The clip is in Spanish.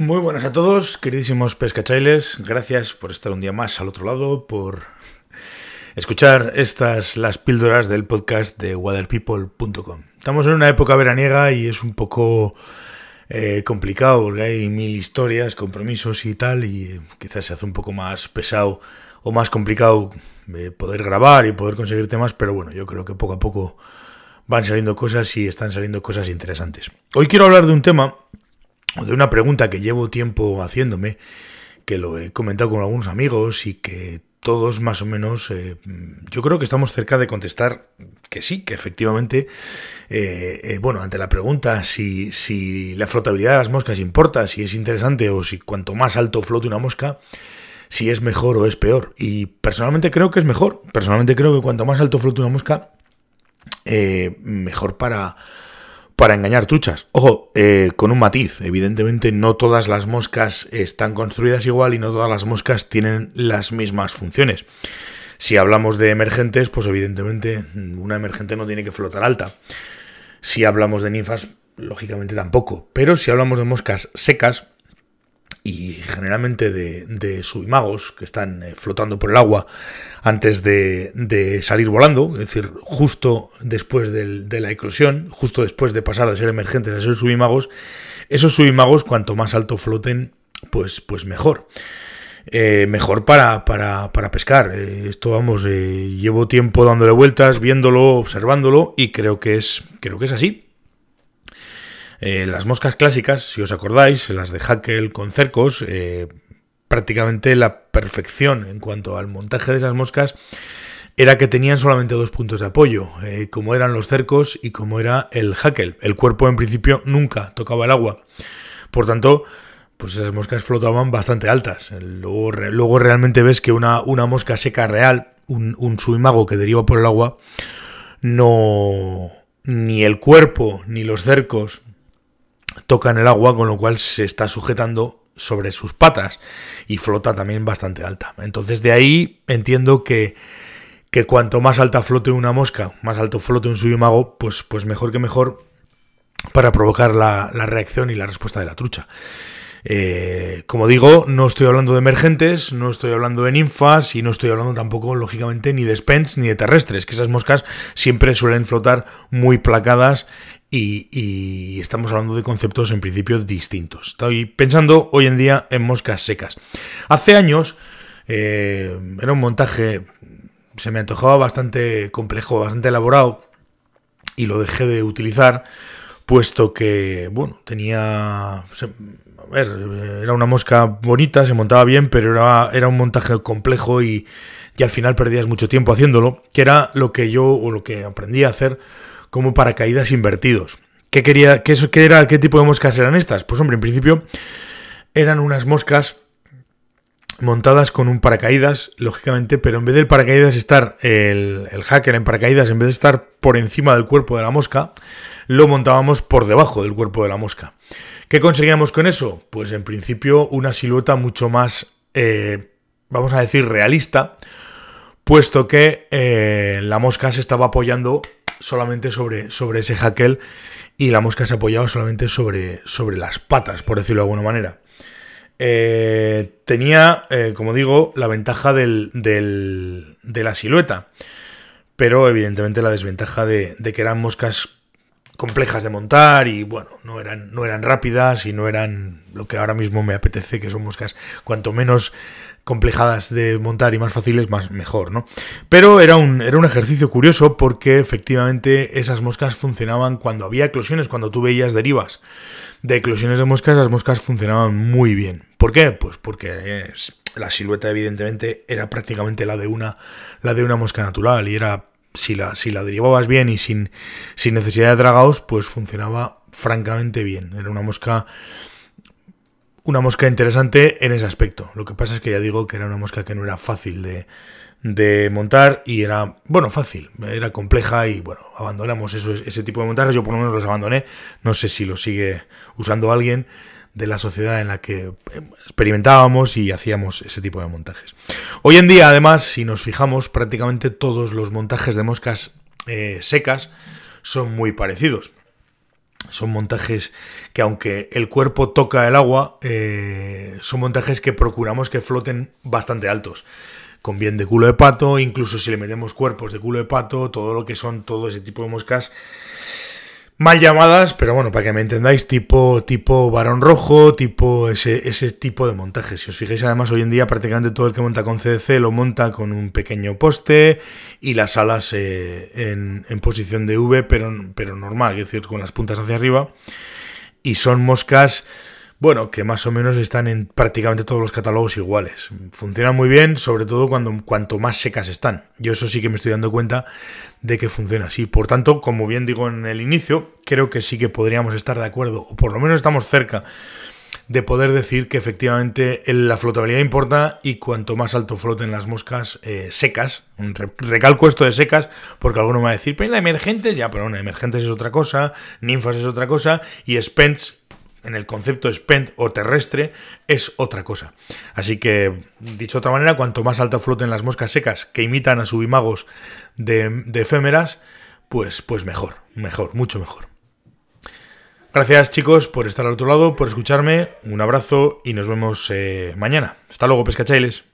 Muy buenas a todos, queridísimos pescachailes. Gracias por estar un día más al otro lado, por escuchar estas las píldoras del podcast de waterpeople.com. Estamos en una época veraniega y es un poco eh, complicado porque hay mil historias, compromisos y tal, y quizás se hace un poco más pesado o más complicado eh, poder grabar y poder conseguir temas, pero bueno, yo creo que poco a poco van saliendo cosas y están saliendo cosas interesantes. Hoy quiero hablar de un tema, de una pregunta que llevo tiempo haciéndome, que lo he comentado con algunos amigos y que todos más o menos, eh, yo creo que estamos cerca de contestar que sí, que efectivamente, eh, eh, bueno, ante la pregunta si, si la flotabilidad de las moscas importa, si es interesante o si cuanto más alto flote una mosca, si es mejor o es peor. Y personalmente creo que es mejor. Personalmente creo que cuanto más alto flote una mosca, mejor para para engañar truchas. Ojo, eh, con un matiz. Evidentemente no todas las moscas están construidas igual y no todas las moscas tienen las mismas funciones. Si hablamos de emergentes, pues evidentemente una emergente no tiene que flotar alta. Si hablamos de ninfas, lógicamente tampoco. Pero si hablamos de moscas secas, y generalmente de, subimagos que están eh, flotando por el agua antes de, salir volando, es decir, justo después de la eclosión, justo después de pasar de ser emergentes a ser subimagos, esos subimagos cuanto más alto floten, pues, pues mejor. Eh, mejor para, para, para pescar. Eh, esto, vamos, llevo tiempo dándole vueltas, viéndolo, observándolo y creo que es, creo que es así. Eh, las moscas clásicas, si os acordáis, las de Hackel con cercos, eh, prácticamente la perfección en cuanto al montaje de esas moscas era que tenían solamente dos puntos de apoyo, eh, como eran los cercos y como era el Hackel. El cuerpo en principio nunca tocaba el agua. Por tanto, pues esas moscas flotaban bastante altas. Luego, luego realmente ves que una, una mosca seca real, un, un subimago que deriva por el agua, no... Ni el cuerpo ni los cercos toca en el agua, con lo cual se está sujetando sobre sus patas y flota también bastante alta. Entonces de ahí entiendo que, que cuanto más alta flote una mosca, más alto flote un subimago, pues, pues mejor que mejor para provocar la, la reacción y la respuesta de la trucha. Eh, como digo, no estoy hablando de emergentes, no estoy hablando de ninfas y no estoy hablando tampoco, lógicamente, ni de spens ni de terrestres, que esas moscas siempre suelen flotar muy placadas y, estamos hablando de conceptos en principio distintos. Estoy pensando hoy en día en moscas secas. Hace años eh, era un montaje, se me antojaba bastante complejo, bastante elaborado y lo dejé de utilizar puesto que, bueno, tenía a ver, era una mosca bonita, se montaba bien, pero era, era un montaje complejo y, y, al final perdías mucho tiempo haciéndolo, que era lo que yo o lo que aprendí a hacer como paracaídas invertidos. ¿Qué quería, qué, era, qué tipo de moscas eran estas? Pues hombre, en principio eran unas moscas montadas con un paracaídas, lógicamente, pero en vez del paracaídas estar el, el, hacker en paracaídas, en vez de estar por encima del cuerpo de la mosca, lo montábamos por debajo del cuerpo de la mosca. ¿Qué conseguíamos con eso? Pues en principio una silueta mucho más, eh, vamos a decir, realista, puesto que eh, la mosca se estaba apoyando solamente sobre, sobre ese jaquel y la mosca se apoyaba solamente sobre, sobre las patas, por decirlo de alguna manera. Eh, tenía, como digo, la ventaja del, del, de la silueta, pero evidentemente la desventaja de, de que eran moscas complejas de montar y bueno, no eran, no eran rápidas y no eran lo que ahora mismo me apetece, que son moscas cuanto menos complejadas de montar y más fáciles, más mejor, ¿no? Pero era un, era un ejercicio curioso porque efectivamente esas moscas funcionaban cuando había eclosiones, cuando tú veías derivas de eclosiones de moscas, las moscas funcionaban muy bien. ¿Por qué? Pues porque la silueta evidentemente era prácticamente la de una, la de una mosca natural y era si la, si la derivabas bien y sin, sin necesidad de dragaos, pues funcionaba francamente bien. Era una mosca. Una mosca interesante en ese aspecto. Lo que pasa es que ya digo que era una mosca que no era fácil de, de montar y era, bueno, fácil, era compleja y bueno, abandonamos eso, ese tipo de montajes, yo por lo menos los abandoné, no sé si lo sigue usando alguien, de la sociedad en la que eh, experimentábamos y hacíamos ese tipo de montajes. Hoy en día, además, si nos fijamos, prácticamente todos los montajes de moscas eh, secas son muy parecidos. son montajes que aunque el cuerpo toca el agua, eh, son montajes que procuramos que floten bastante altos. Con bien de culo de pato, incluso si le metemos cuerpos de culo de pato, todo lo que son todo ese tipo de moscas mal llamadas, pero bueno, para que me entendáis, tipo, tipo varón rojo, tipo ese, ese tipo de montaje. Si os fijáis, además, hoy en día prácticamente todo el que monta con CDC lo monta con un pequeño poste y las alas eh, en, en, posición de V, pero, pero normal, es decir, con las puntas hacia arriba. Y son moscas bueno, que más o menos están en prácticamente todos los catálogos iguales. Funcionan muy bien, sobre todo cuando cuanto más secas están. Yo eso sí que me estoy dando cuenta de que funciona así. Por tanto, como bien digo en el inicio, creo que sí que podríamos estar de acuerdo, o por lo menos estamos cerca de poder decir que efectivamente la flotabilidad importa y cuanto más alto floten las moscas eh, secas, recalco esto de secas porque alguno me va a decir, pero la emergente, ya, pero bueno, emergentes es otra cosa, ninfas es otra cosa y spents en el concepto spent o terrestre es otra cosa. Así que, dicho de otra manera, cuanto más alta floten las moscas secas que imitan a subimagos de, de efémeras, pues, pues mejor, mejor, mucho mejor. Gracias chicos por estar al otro lado, por escucharme, un abrazo y nos vemos eh, mañana. Hasta luego, pescachailes.